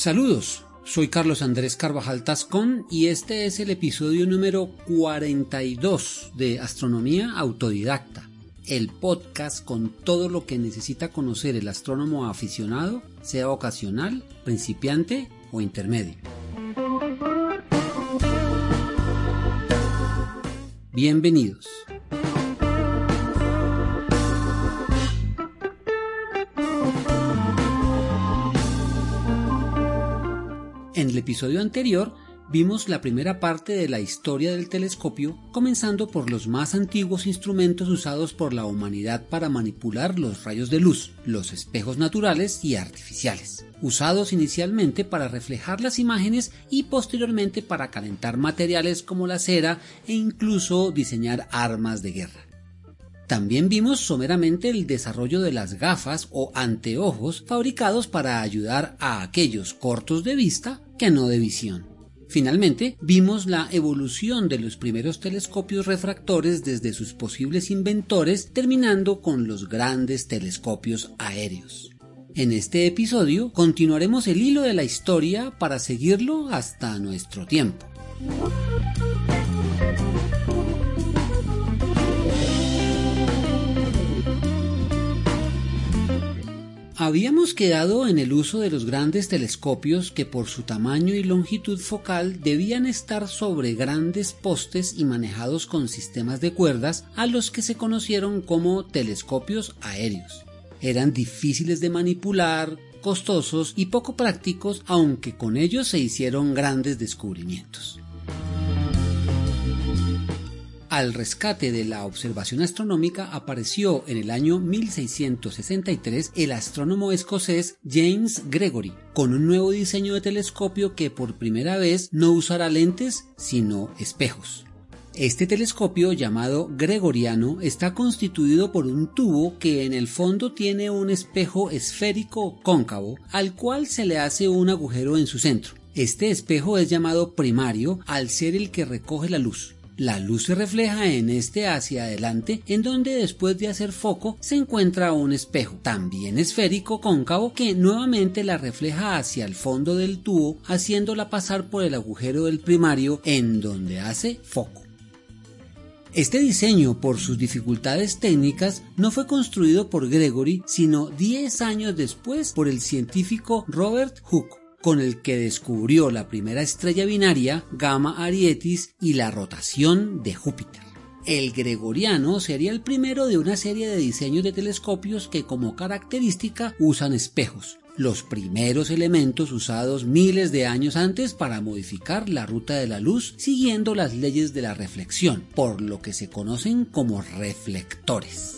Saludos, soy Carlos Andrés Carvajal Tascón y este es el episodio número 42 de Astronomía Autodidacta, el podcast con todo lo que necesita conocer el astrónomo aficionado, sea ocasional, principiante o intermedio. Bienvenidos. En el episodio anterior vimos la primera parte de la historia del telescopio, comenzando por los más antiguos instrumentos usados por la humanidad para manipular los rayos de luz, los espejos naturales y artificiales, usados inicialmente para reflejar las imágenes y posteriormente para calentar materiales como la cera e incluso diseñar armas de guerra. También vimos someramente el desarrollo de las gafas o anteojos fabricados para ayudar a aquellos cortos de vista que no de visión. Finalmente, vimos la evolución de los primeros telescopios refractores desde sus posibles inventores, terminando con los grandes telescopios aéreos. En este episodio continuaremos el hilo de la historia para seguirlo hasta nuestro tiempo. Habíamos quedado en el uso de los grandes telescopios que por su tamaño y longitud focal debían estar sobre grandes postes y manejados con sistemas de cuerdas a los que se conocieron como telescopios aéreos. Eran difíciles de manipular, costosos y poco prácticos, aunque con ellos se hicieron grandes descubrimientos. Al rescate de la observación astronómica apareció en el año 1663 el astrónomo escocés James Gregory, con un nuevo diseño de telescopio que por primera vez no usará lentes, sino espejos. Este telescopio llamado Gregoriano está constituido por un tubo que en el fondo tiene un espejo esférico cóncavo al cual se le hace un agujero en su centro. Este espejo es llamado primario al ser el que recoge la luz. La luz se refleja en este hacia adelante, en donde después de hacer foco se encuentra un espejo, también esférico cóncavo, que nuevamente la refleja hacia el fondo del tubo, haciéndola pasar por el agujero del primario, en donde hace foco. Este diseño, por sus dificultades técnicas, no fue construido por Gregory, sino 10 años después por el científico Robert Hooke con el que descubrió la primera estrella binaria, Gamma Arietis, y la rotación de Júpiter. El gregoriano sería el primero de una serie de diseños de telescopios que como característica usan espejos, los primeros elementos usados miles de años antes para modificar la ruta de la luz siguiendo las leyes de la reflexión, por lo que se conocen como reflectores.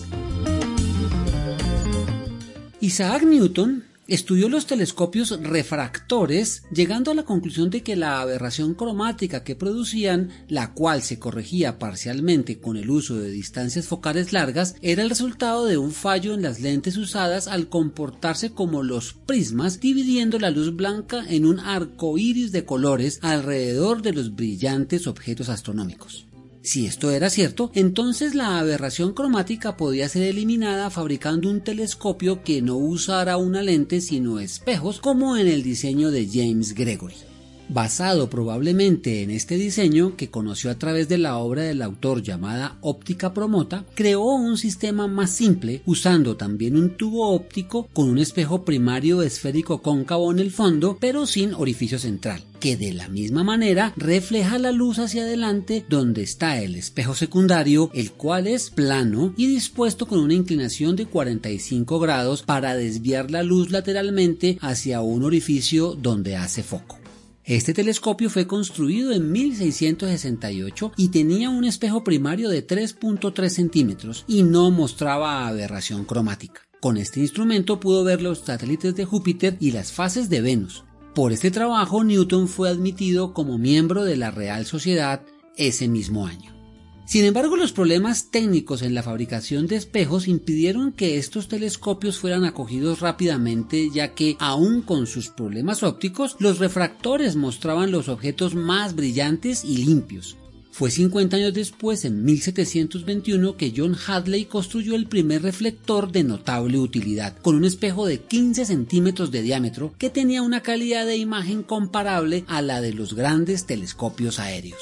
Isaac Newton Estudió los telescopios refractores, llegando a la conclusión de que la aberración cromática que producían, la cual se corregía parcialmente con el uso de distancias focales largas, era el resultado de un fallo en las lentes usadas al comportarse como los prismas, dividiendo la luz blanca en un arco iris de colores alrededor de los brillantes objetos astronómicos. Si esto era cierto, entonces la aberración cromática podía ser eliminada fabricando un telescopio que no usara una lente sino espejos como en el diseño de James Gregory. Basado probablemente en este diseño que conoció a través de la obra del autor llamada óptica promota, creó un sistema más simple usando también un tubo óptico con un espejo primario esférico cóncavo en el fondo pero sin orificio central que de la misma manera refleja la luz hacia adelante donde está el espejo secundario, el cual es plano y dispuesto con una inclinación de 45 grados para desviar la luz lateralmente hacia un orificio donde hace foco. Este telescopio fue construido en 1668 y tenía un espejo primario de 3.3 centímetros y no mostraba aberración cromática. Con este instrumento pudo ver los satélites de Júpiter y las fases de Venus. Por este trabajo Newton fue admitido como miembro de la Real Sociedad ese mismo año. Sin embargo, los problemas técnicos en la fabricación de espejos impidieron que estos telescopios fueran acogidos rápidamente, ya que, aun con sus problemas ópticos, los refractores mostraban los objetos más brillantes y limpios. Fue 50 años después, en 1721, que John Hadley construyó el primer reflector de notable utilidad, con un espejo de 15 centímetros de diámetro que tenía una calidad de imagen comparable a la de los grandes telescopios aéreos.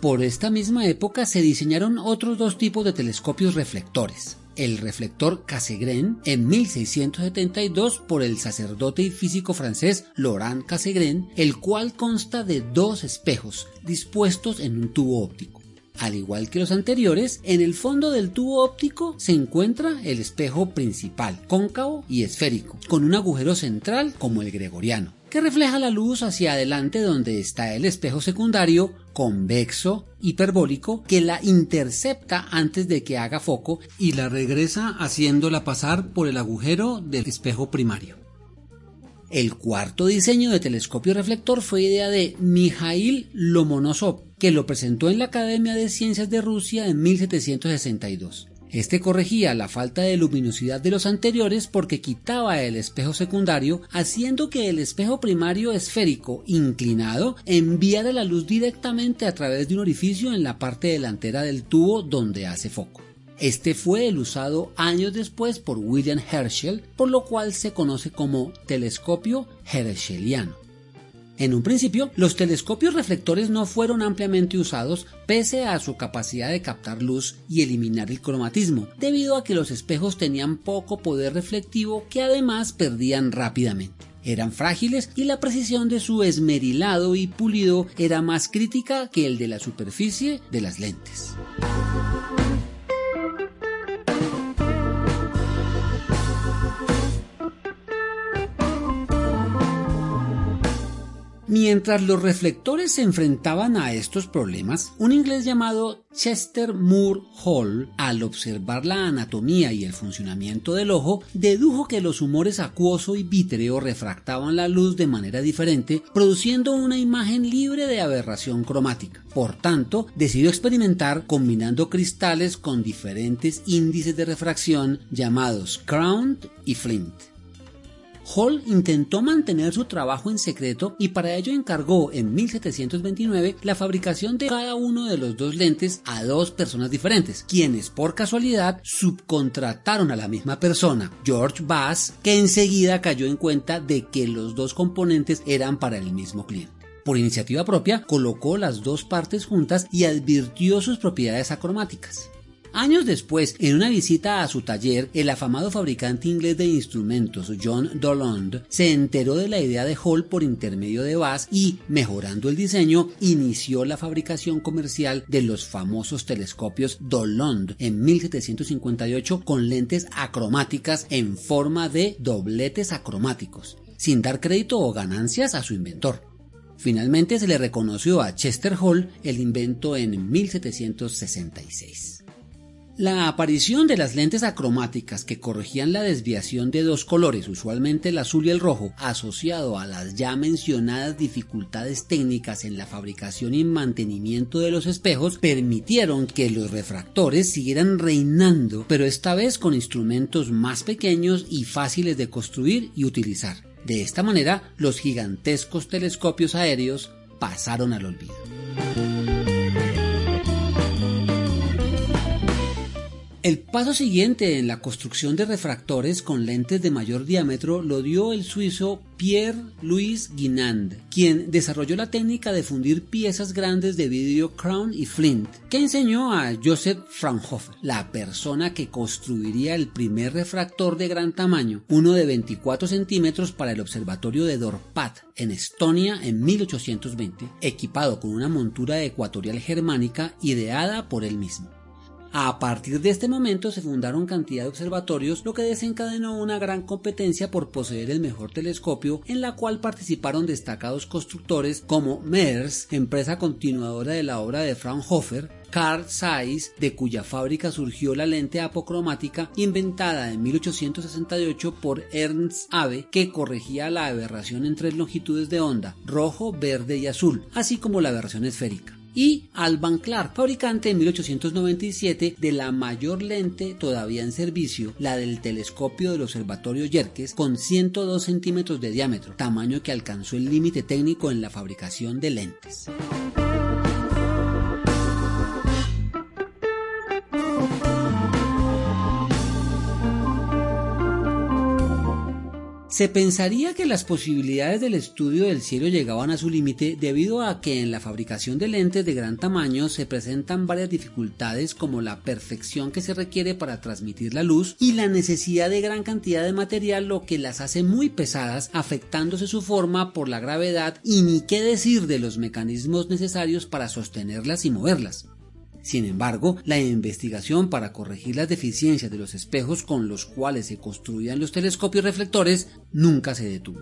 Por esta misma época se diseñaron otros dos tipos de telescopios reflectores, el reflector Cassegrain en 1672 por el sacerdote y físico francés Laurent Cassegrain, el cual consta de dos espejos dispuestos en un tubo óptico. Al igual que los anteriores, en el fondo del tubo óptico se encuentra el espejo principal, cóncavo y esférico, con un agujero central como el gregoriano, refleja la luz hacia adelante donde está el espejo secundario convexo hiperbólico que la intercepta antes de que haga foco y la regresa haciéndola pasar por el agujero del espejo primario. El cuarto diseño de telescopio reflector fue idea de Mikhail Lomonosov, que lo presentó en la Academia de Ciencias de Rusia en 1762. Este corregía la falta de luminosidad de los anteriores porque quitaba el espejo secundario, haciendo que el espejo primario esférico inclinado enviara la luz directamente a través de un orificio en la parte delantera del tubo donde hace foco. Este fue el usado años después por William Herschel, por lo cual se conoce como telescopio herscheliano. En un principio, los telescopios reflectores no fueron ampliamente usados pese a su capacidad de captar luz y eliminar el cromatismo, debido a que los espejos tenían poco poder reflectivo que además perdían rápidamente. Eran frágiles y la precisión de su esmerilado y pulido era más crítica que el de la superficie de las lentes. Mientras los reflectores se enfrentaban a estos problemas, un inglés llamado Chester Moore Hall, al observar la anatomía y el funcionamiento del ojo, dedujo que los humores acuoso y vítreo refractaban la luz de manera diferente, produciendo una imagen libre de aberración cromática. Por tanto, decidió experimentar combinando cristales con diferentes índices de refracción llamados Crown y Flint. Hall intentó mantener su trabajo en secreto y para ello encargó en 1729 la fabricación de cada uno de los dos lentes a dos personas diferentes, quienes por casualidad subcontrataron a la misma persona, George Bass, que enseguida cayó en cuenta de que los dos componentes eran para el mismo cliente. Por iniciativa propia, colocó las dos partes juntas y advirtió sus propiedades acromáticas. Años después, en una visita a su taller, el afamado fabricante inglés de instrumentos John Dolond se enteró de la idea de Hall por intermedio de Bass y, mejorando el diseño, inició la fabricación comercial de los famosos telescopios Dolond en 1758 con lentes acromáticas en forma de dobletes acromáticos, sin dar crédito o ganancias a su inventor. Finalmente se le reconoció a Chester Hall el invento en 1766. La aparición de las lentes acromáticas que corregían la desviación de dos colores, usualmente el azul y el rojo, asociado a las ya mencionadas dificultades técnicas en la fabricación y mantenimiento de los espejos, permitieron que los refractores siguieran reinando, pero esta vez con instrumentos más pequeños y fáciles de construir y utilizar. De esta manera, los gigantescos telescopios aéreos pasaron al olvido. El paso siguiente en la construcción de refractores con lentes de mayor diámetro lo dio el suizo Pierre-Louis Guinand, quien desarrolló la técnica de fundir piezas grandes de vidrio Crown y Flint, que enseñó a Joseph Fraunhofer, la persona que construiría el primer refractor de gran tamaño, uno de 24 centímetros para el observatorio de Dorpat en Estonia en 1820, equipado con una montura ecuatorial germánica ideada por él mismo. A partir de este momento se fundaron cantidad de observatorios, lo que desencadenó una gran competencia por poseer el mejor telescopio, en la cual participaron destacados constructores como Mers, empresa continuadora de la obra de Fraunhofer, Carl Zeiss, de cuya fábrica surgió la lente apocromática inventada en 1868 por Ernst Abbe, que corregía la aberración en tres longitudes de onda, rojo, verde y azul, así como la aberración esférica y Alban Clark, fabricante en 1897 de la mayor lente todavía en servicio, la del telescopio del observatorio Yerkes con 102 centímetros de diámetro, tamaño que alcanzó el límite técnico en la fabricación de lentes. Se pensaría que las posibilidades del estudio del cielo llegaban a su límite debido a que en la fabricación de lentes de gran tamaño se presentan varias dificultades como la perfección que se requiere para transmitir la luz y la necesidad de gran cantidad de material lo que las hace muy pesadas afectándose su forma por la gravedad y ni qué decir de los mecanismos necesarios para sostenerlas y moverlas. Sin embargo, la investigación para corregir las deficiencias de los espejos con los cuales se construían los telescopios reflectores nunca se detuvo.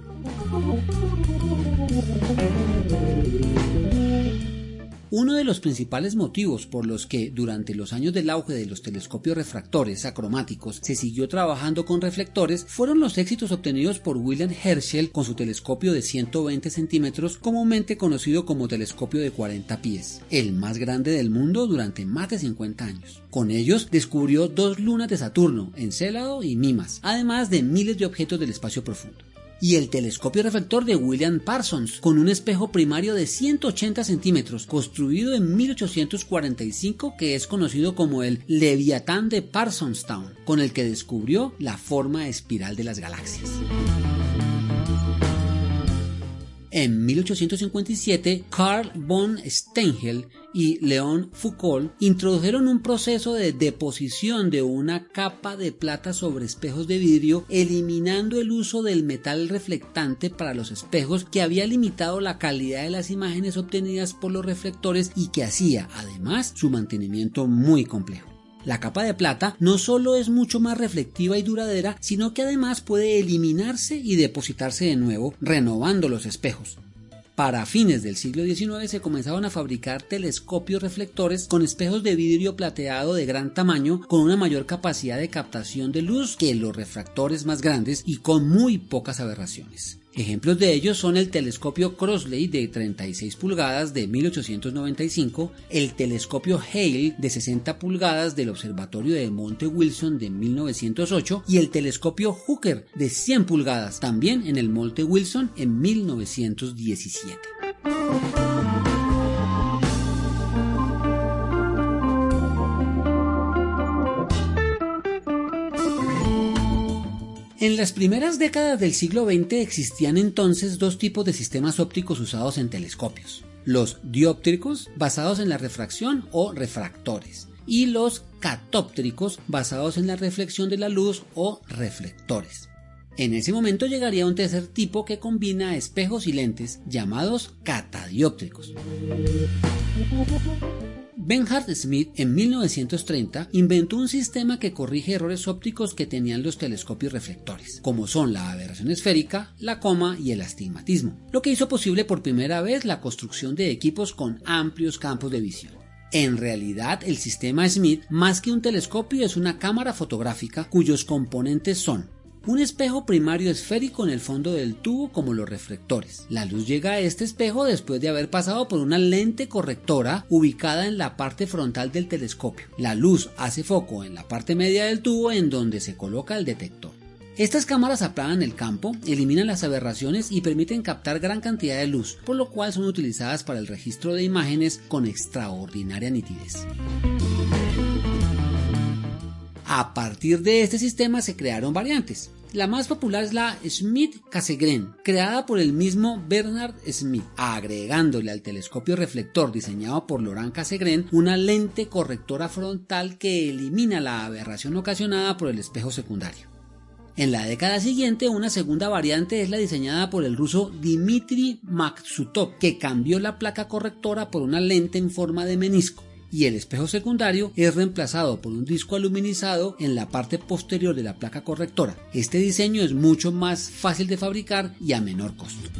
Uno de los principales motivos por los que durante los años del auge de los telescopios refractores acromáticos se siguió trabajando con reflectores fueron los éxitos obtenidos por William Herschel con su telescopio de 120 centímetros, comúnmente conocido como telescopio de 40 pies, el más grande del mundo durante más de 50 años. Con ellos descubrió dos lunas de Saturno, Encélado y Mimas, además de miles de objetos del espacio profundo y el telescopio reflector de William Parsons, con un espejo primario de 180 centímetros, construido en 1845, que es conocido como el Leviatán de Parsonstown, con el que descubrió la forma espiral de las galaxias. En 1857, Carl von Stengel y Leon Foucault introdujeron un proceso de deposición de una capa de plata sobre espejos de vidrio, eliminando el uso del metal reflectante para los espejos que había limitado la calidad de las imágenes obtenidas por los reflectores y que hacía además su mantenimiento muy complejo. La capa de plata no solo es mucho más reflectiva y duradera, sino que además puede eliminarse y depositarse de nuevo, renovando los espejos. Para fines del siglo XIX se comenzaron a fabricar telescopios reflectores con espejos de vidrio plateado de gran tamaño con una mayor capacidad de captación de luz que los refractores más grandes y con muy pocas aberraciones. Ejemplos de ellos son el telescopio Crossley de 36 pulgadas de 1895, el telescopio Hale de 60 pulgadas del Observatorio de Monte Wilson de 1908 y el telescopio Hooker de 100 pulgadas también en el Monte Wilson en 1917. En las primeras décadas del siglo XX existían entonces dos tipos de sistemas ópticos usados en telescopios. Los dióptricos, basados en la refracción o refractores, y los catóptricos, basados en la reflexión de la luz o reflectores. En ese momento llegaría un tercer tipo que combina espejos y lentes, llamados catadióptricos. Benhard Smith en 1930 inventó un sistema que corrige errores ópticos que tenían los telescopios reflectores, como son la aberración esférica, la coma y el astigmatismo, lo que hizo posible por primera vez la construcción de equipos con amplios campos de visión. En realidad, el sistema Smith, más que un telescopio, es una cámara fotográfica cuyos componentes son un espejo primario esférico en el fondo del tubo como los reflectores. La luz llega a este espejo después de haber pasado por una lente correctora ubicada en la parte frontal del telescopio. La luz hace foco en la parte media del tubo en donde se coloca el detector. Estas cámaras aplanan el campo, eliminan las aberraciones y permiten captar gran cantidad de luz, por lo cual son utilizadas para el registro de imágenes con extraordinaria nitidez. A partir de este sistema se crearon variantes. La más popular es la Smith-Cassegrain, creada por el mismo Bernard Smith, agregándole al telescopio reflector diseñado por Laurent Cassegrain una lente correctora frontal que elimina la aberración ocasionada por el espejo secundario. En la década siguiente, una segunda variante es la diseñada por el ruso Dmitry Maksutov, que cambió la placa correctora por una lente en forma de menisco y el espejo secundario es reemplazado por un disco aluminizado en la parte posterior de la placa correctora. Este diseño es mucho más fácil de fabricar y a menor costo.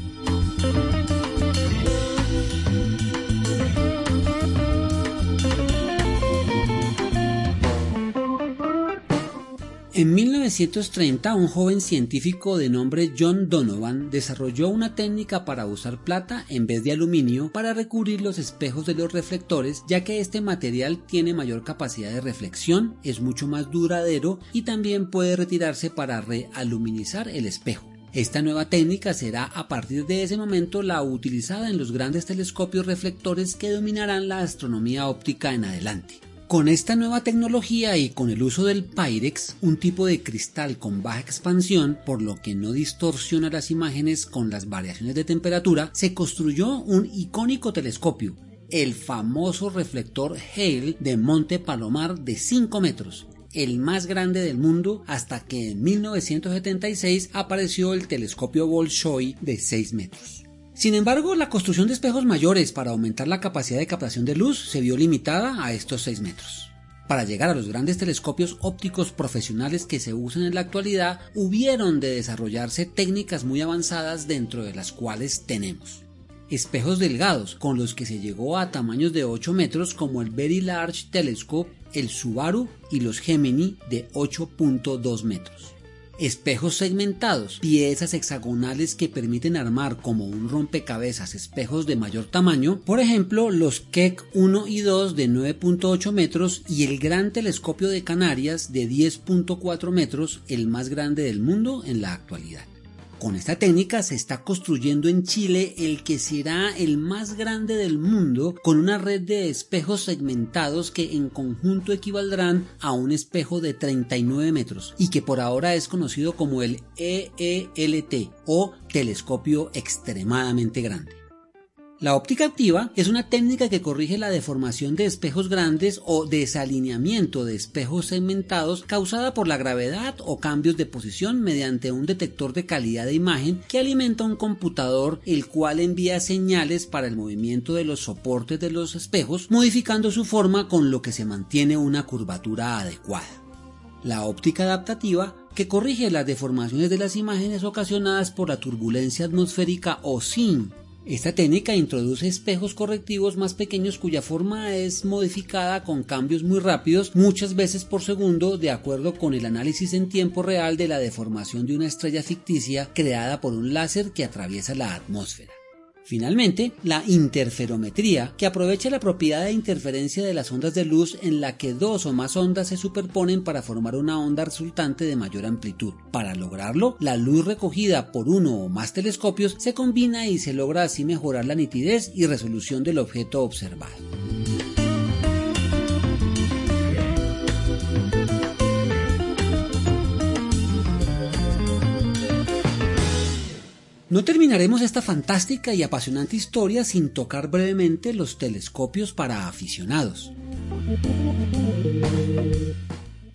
En 1930, un joven científico de nombre John Donovan desarrolló una técnica para usar plata en vez de aluminio para recubrir los espejos de los reflectores, ya que este material tiene mayor capacidad de reflexión, es mucho más duradero y también puede retirarse para realuminizar el espejo. Esta nueva técnica será a partir de ese momento la utilizada en los grandes telescopios reflectores que dominarán la astronomía óptica en adelante. Con esta nueva tecnología y con el uso del Pyrex, un tipo de cristal con baja expansión, por lo que no distorsiona las imágenes con las variaciones de temperatura, se construyó un icónico telescopio, el famoso reflector Hale de Monte Palomar de 5 metros, el más grande del mundo hasta que en 1976 apareció el telescopio Bolshoi de 6 metros. Sin embargo, la construcción de espejos mayores para aumentar la capacidad de captación de luz se vio limitada a estos 6 metros. Para llegar a los grandes telescopios ópticos profesionales que se usan en la actualidad, hubieron de desarrollarse técnicas muy avanzadas dentro de las cuales tenemos espejos delgados con los que se llegó a tamaños de 8 metros como el Very Large Telescope, el Subaru y los Gemini de 8.2 metros espejos segmentados, piezas hexagonales que permiten armar como un rompecabezas espejos de mayor tamaño, por ejemplo los Keck 1 y 2 de 9.8 metros y el gran telescopio de Canarias de 10.4 metros, el más grande del mundo en la actualidad. Con esta técnica se está construyendo en Chile el que será el más grande del mundo con una red de espejos segmentados que en conjunto equivaldrán a un espejo de 39 metros y que por ahora es conocido como el EELT o telescopio extremadamente grande. La óptica activa es una técnica que corrige la deformación de espejos grandes o desalineamiento de espejos segmentados causada por la gravedad o cambios de posición mediante un detector de calidad de imagen que alimenta un computador el cual envía señales para el movimiento de los soportes de los espejos modificando su forma con lo que se mantiene una curvatura adecuada. La óptica adaptativa que corrige las deformaciones de las imágenes ocasionadas por la turbulencia atmosférica o SIN esta técnica introduce espejos correctivos más pequeños cuya forma es modificada con cambios muy rápidos, muchas veces por segundo, de acuerdo con el análisis en tiempo real de la deformación de una estrella ficticia creada por un láser que atraviesa la atmósfera. Finalmente, la interferometría, que aprovecha la propiedad de interferencia de las ondas de luz en la que dos o más ondas se superponen para formar una onda resultante de mayor amplitud. Para lograrlo, la luz recogida por uno o más telescopios se combina y se logra así mejorar la nitidez y resolución del objeto observado. No terminaremos esta fantástica y apasionante historia sin tocar brevemente los telescopios para aficionados.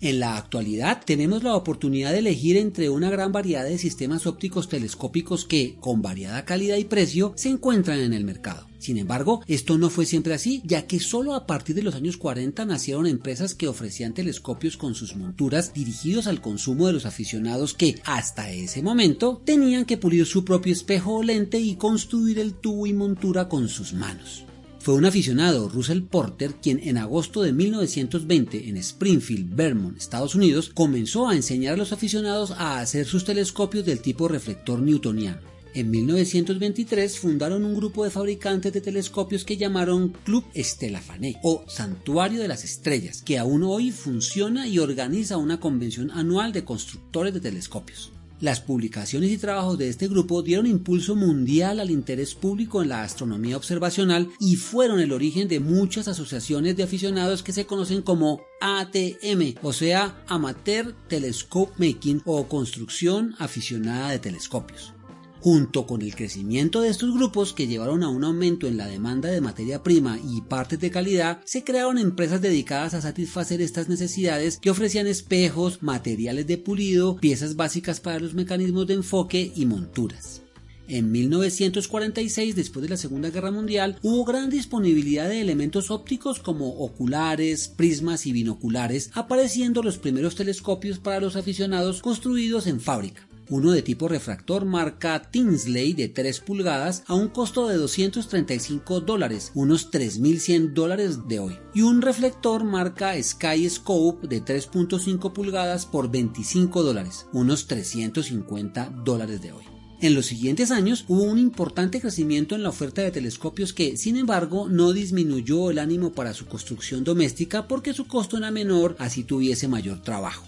En la actualidad tenemos la oportunidad de elegir entre una gran variedad de sistemas ópticos telescópicos que, con variada calidad y precio, se encuentran en el mercado. Sin embargo, esto no fue siempre así, ya que solo a partir de los años 40 nacieron empresas que ofrecían telescopios con sus monturas dirigidos al consumo de los aficionados que, hasta ese momento, tenían que pulir su propio espejo o lente y construir el tubo y montura con sus manos. Fue un aficionado, Russell Porter, quien en agosto de 1920 en Springfield, Vermont, Estados Unidos, comenzó a enseñar a los aficionados a hacer sus telescopios del tipo reflector newtoniano. En 1923 fundaron un grupo de fabricantes de telescopios que llamaron Club Estellafané o Santuario de las Estrellas, que aún hoy funciona y organiza una convención anual de constructores de telescopios. Las publicaciones y trabajos de este grupo dieron impulso mundial al interés público en la astronomía observacional y fueron el origen de muchas asociaciones de aficionados que se conocen como ATM, o sea, Amateur Telescope Making o Construcción Aficionada de Telescopios. Junto con el crecimiento de estos grupos que llevaron a un aumento en la demanda de materia prima y partes de calidad, se crearon empresas dedicadas a satisfacer estas necesidades que ofrecían espejos, materiales de pulido, piezas básicas para los mecanismos de enfoque y monturas. En 1946, después de la Segunda Guerra Mundial, hubo gran disponibilidad de elementos ópticos como oculares, prismas y binoculares, apareciendo los primeros telescopios para los aficionados construidos en fábrica. Uno de tipo refractor marca Tinsley de 3 pulgadas a un costo de 235 dólares, unos 3.100 dólares de hoy, y un reflector marca Sky Scope de 3.5 pulgadas por 25 dólares, unos 350 dólares de hoy. En los siguientes años hubo un importante crecimiento en la oferta de telescopios que, sin embargo, no disminuyó el ánimo para su construcción doméstica porque su costo era menor así tuviese mayor trabajo.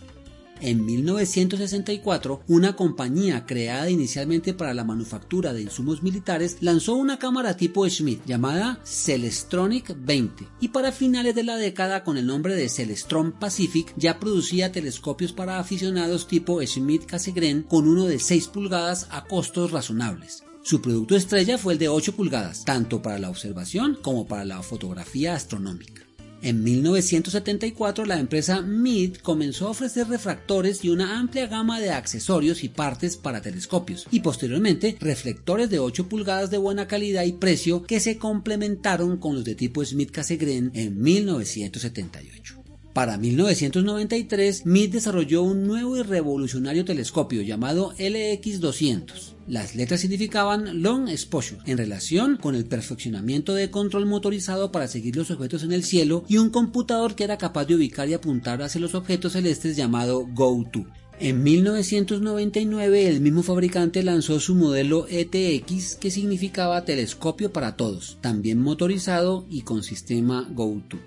En 1964, una compañía creada inicialmente para la manufactura de insumos militares lanzó una cámara tipo Schmidt llamada Celestronic 20 y para finales de la década con el nombre de Celestron Pacific ya producía telescopios para aficionados tipo Schmidt Cassegrain con uno de 6 pulgadas a costos razonables. Su producto estrella fue el de 8 pulgadas, tanto para la observación como para la fotografía astronómica. En 1974 la empresa Meade comenzó a ofrecer refractores y una amplia gama de accesorios y partes para telescopios y posteriormente reflectores de 8 pulgadas de buena calidad y precio que se complementaron con los de tipo Smith Cassegrain en 1978. Para 1993, Meade desarrolló un nuevo y revolucionario telescopio llamado LX200. Las letras significaban Long Exposure en relación con el perfeccionamiento de control motorizado para seguir los objetos en el cielo y un computador que era capaz de ubicar y apuntar hacia los objetos celestes llamado GoTo. En 1999 el mismo fabricante lanzó su modelo ETX que significaba telescopio para todos, también motorizado y con sistema GoTo.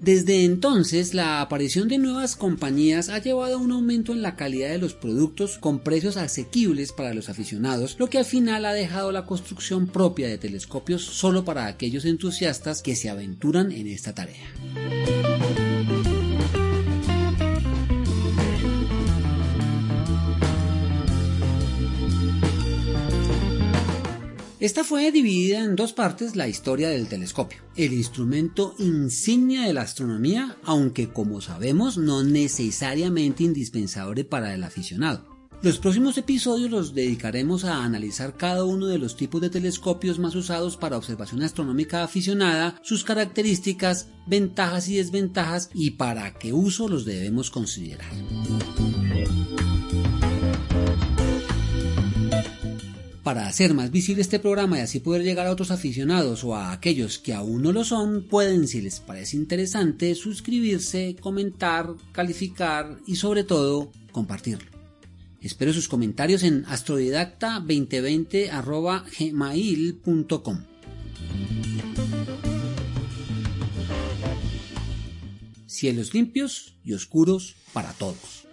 Desde entonces, la aparición de nuevas compañías ha llevado a un aumento en la calidad de los productos con precios asequibles para los aficionados, lo que al final ha dejado la construcción propia de telescopios solo para aquellos entusiastas que se aventuran en esta tarea. Esta fue dividida en dos partes la historia del telescopio, el instrumento insignia de la astronomía, aunque como sabemos no necesariamente indispensable para el aficionado. Los próximos episodios los dedicaremos a analizar cada uno de los tipos de telescopios más usados para observación astronómica aficionada, sus características, ventajas y desventajas y para qué uso los debemos considerar. Para hacer más visible este programa y así poder llegar a otros aficionados o a aquellos que aún no lo son, pueden, si les parece interesante, suscribirse, comentar, calificar y sobre todo compartirlo. Espero sus comentarios en astrodidacta2020.gmail.com Cielos limpios y oscuros para todos.